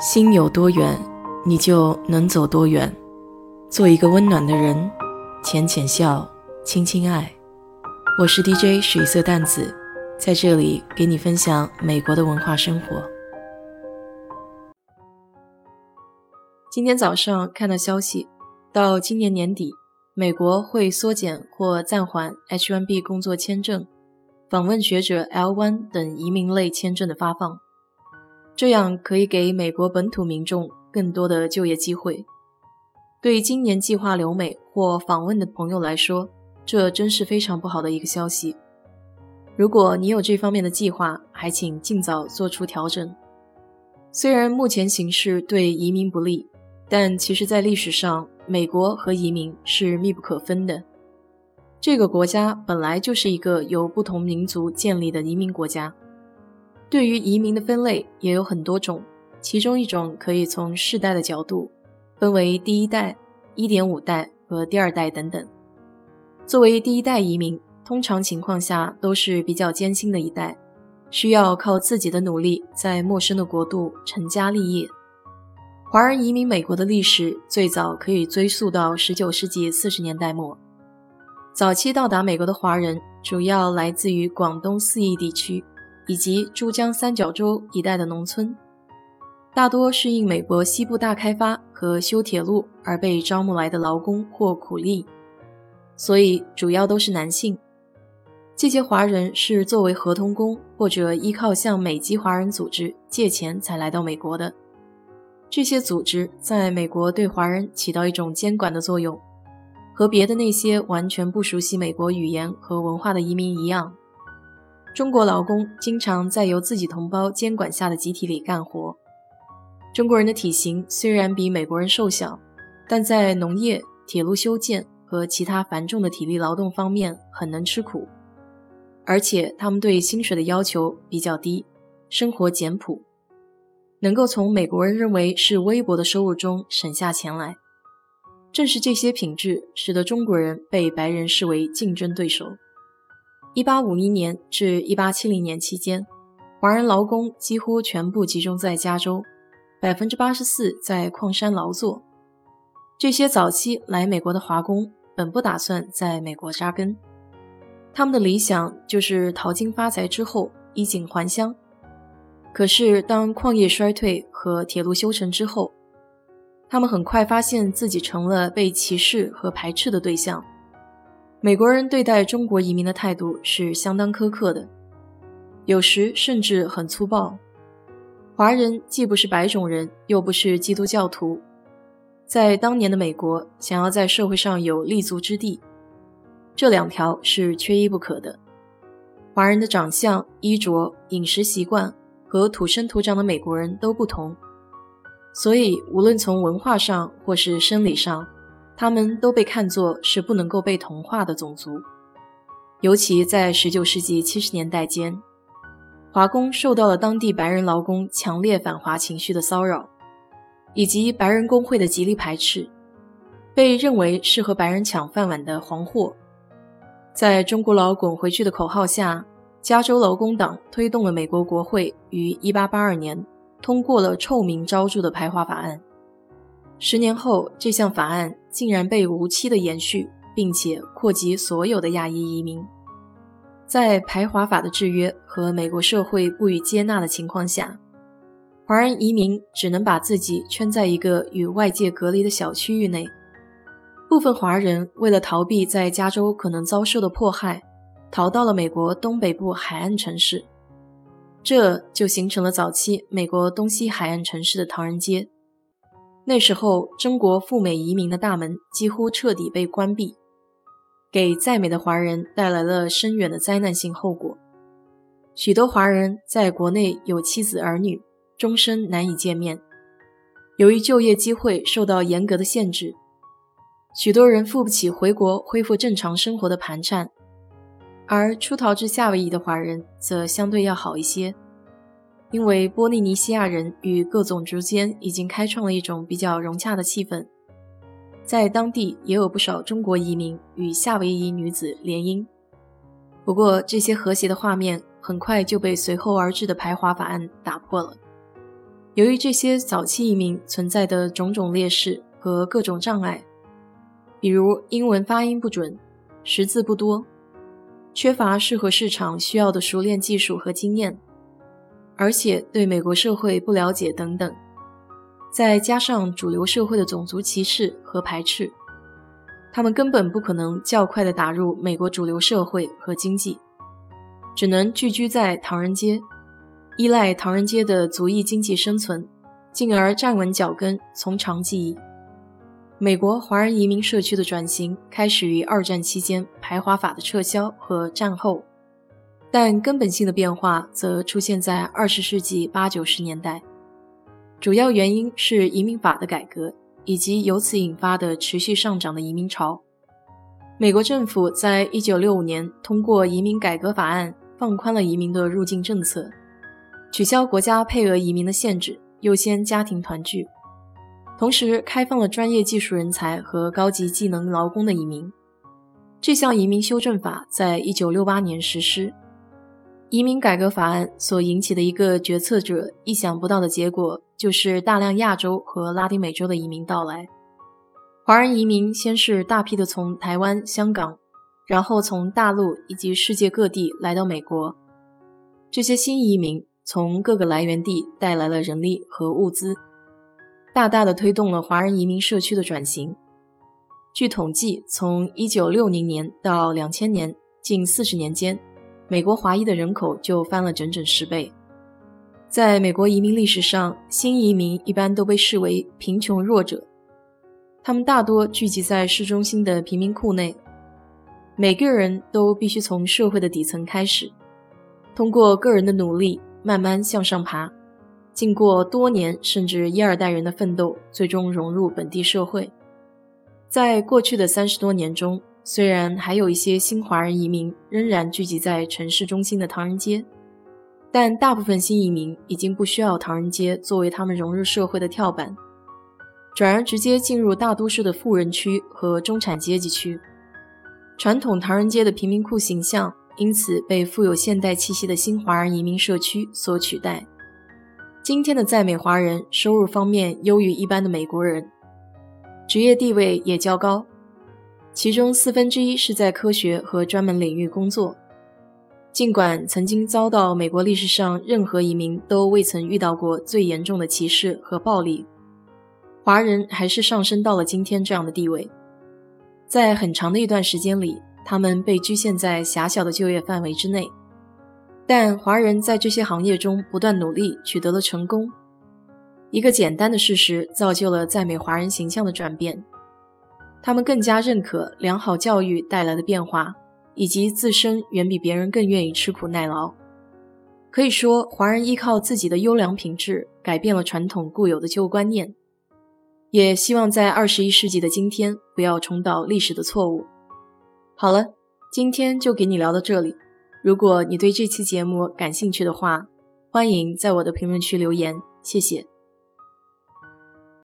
心有多远，你就能走多远。做一个温暖的人，浅浅笑，轻轻爱。我是 DJ 水色淡子，在这里给你分享美国的文化生活。今天早上看到消息，到今年年底，美国会缩减或暂缓 H-1B 工作签证、访问学者 L-1 等移民类签证的发放。这样可以给美国本土民众更多的就业机会。对今年计划留美或访问的朋友来说，这真是非常不好的一个消息。如果你有这方面的计划，还请尽早做出调整。虽然目前形势对移民不利，但其实，在历史上，美国和移民是密不可分的。这个国家本来就是一个由不同民族建立的移民国家。对于移民的分类也有很多种，其中一种可以从世代的角度分为第一代、一点五代和第二代等等。作为第一代移民，通常情况下都是比较艰辛的一代，需要靠自己的努力在陌生的国度成家立业。华人移民美国的历史最早可以追溯到19世纪40年代末，早期到达美国的华人主要来自于广东四邑地区。以及珠江三角洲一带的农村，大多是应美国西部大开发和修铁路而被招募来的劳工或苦力，所以主要都是男性。这些华人是作为合同工或者依靠向美籍华人组织借钱才来到美国的。这些组织在美国对华人起到一种监管的作用，和别的那些完全不熟悉美国语言和文化的移民一样。中国劳工经常在由自己同胞监管下的集体里干活。中国人的体型虽然比美国人瘦小，但在农业、铁路修建和其他繁重的体力劳动方面很能吃苦，而且他们对薪水的要求比较低，生活简朴，能够从美国人认为是微薄的收入中省下钱来。正是这些品质，使得中国人被白人视为竞争对手。一八五一年至一八七零年期间，华人劳工几乎全部集中在加州，百分之八十四在矿山劳作。这些早期来美国的华工本不打算在美国扎根，他们的理想就是淘金发财之后衣锦还乡。可是，当矿业衰退和铁路修成之后，他们很快发现自己成了被歧视和排斥的对象。美国人对待中国移民的态度是相当苛刻的，有时甚至很粗暴。华人既不是白种人，又不是基督教徒，在当年的美国，想要在社会上有立足之地，这两条是缺一不可的。华人的长相、衣着、饮食习惯和土生土长的美国人都不同，所以无论从文化上或是生理上。他们都被看作是不能够被同化的种族，尤其在19世纪70年代间，华工受到了当地白人劳工强烈反华情绪的骚扰，以及白人工会的极力排斥，被认为是和白人抢饭碗的黄祸。在中国佬滚回去的口号下，加州劳工党推动了美国国会于1882年通过了臭名昭著的排华法案。十年后，这项法案竟然被无期的延续，并且扩及所有的亚裔移民。在排华法的制约和美国社会不予接纳的情况下，华人移民只能把自己圈在一个与外界隔离的小区域内。部分华人为了逃避在加州可能遭受的迫害，逃到了美国东北部海岸城市，这就形成了早期美国东西海岸城市的唐人街。那时候，中国赴美移民的大门几乎彻底被关闭，给在美的华人带来了深远的灾难性后果。许多华人在国内有妻子儿女，终身难以见面。由于就业机会受到严格的限制，许多人付不起回国恢复正常生活的盘缠。而出逃至夏威夷的华人则相对要好一些。因为波利尼西亚人与各种族间已经开创了一种比较融洽的气氛，在当地也有不少中国移民与夏威夷女子联姻。不过，这些和谐的画面很快就被随后而至的排华法案打破了。由于这些早期移民存在的种种劣势和各种障碍，比如英文发音不准、识字不多、缺乏适合市场需要的熟练技术和经验，而且对美国社会不了解等等，再加上主流社会的种族歧视和排斥，他们根本不可能较快地打入美国主流社会和经济，只能聚居在唐人街。依赖唐人街的族裔经济生存，进而站稳脚跟，从长计议。美国华人移民社区的转型开始于二战期间排华法的撤销和战后，但根本性的变化则出现在二十世纪八九十年代。主要原因是移民法的改革，以及由此引发的持续上涨的移民潮。美国政府在一九六五年通过移民改革法案，放宽了移民的入境政策。取消国家配额移民的限制，优先家庭团聚，同时开放了专业技术人才和高级技能劳工的移民。这项移民修正法在一九六八年实施。移民改革法案所引起的一个决策者意想不到的结果，就是大量亚洲和拉丁美洲的移民到来。华人移民先是大批的从台湾、香港，然后从大陆以及世界各地来到美国。这些新移民。从各个来源地带来了人力和物资，大大的推动了华人移民社区的转型。据统计，从1960年到2000年，近40年间，美国华裔的人口就翻了整整十倍。在美国移民历史上，新移民一般都被视为贫穷弱者，他们大多聚集在市中心的贫民窟内。每个人都必须从社会的底层开始，通过个人的努力。慢慢向上爬，经过多年甚至一二代人的奋斗，最终融入本地社会。在过去的三十多年中，虽然还有一些新华人移民仍然聚集在城市中心的唐人街，但大部分新移民已经不需要唐人街作为他们融入社会的跳板，转而直接进入大都市的富人区和中产阶级区。传统唐人街的贫民窟形象。因此，被富有现代气息的新华人移民社区所取代。今天的在美华人收入方面优于一般的美国人，职业地位也较高，其中四分之一是在科学和专门领域工作。尽管曾经遭到美国历史上任何移民都未曾遇到过最严重的歧视和暴力，华人还是上升到了今天这样的地位。在很长的一段时间里。他们被局限在狭小的就业范围之内，但华人在这些行业中不断努力，取得了成功。一个简单的事实造就了在美华人形象的转变：他们更加认可良好教育带来的变化，以及自身远比别人更愿意吃苦耐劳。可以说，华人依靠自己的优良品质，改变了传统固有的旧观念。也希望在二十一世纪的今天，不要重蹈历史的错误。好了，今天就给你聊到这里。如果你对这期节目感兴趣的话，欢迎在我的评论区留言，谢谢。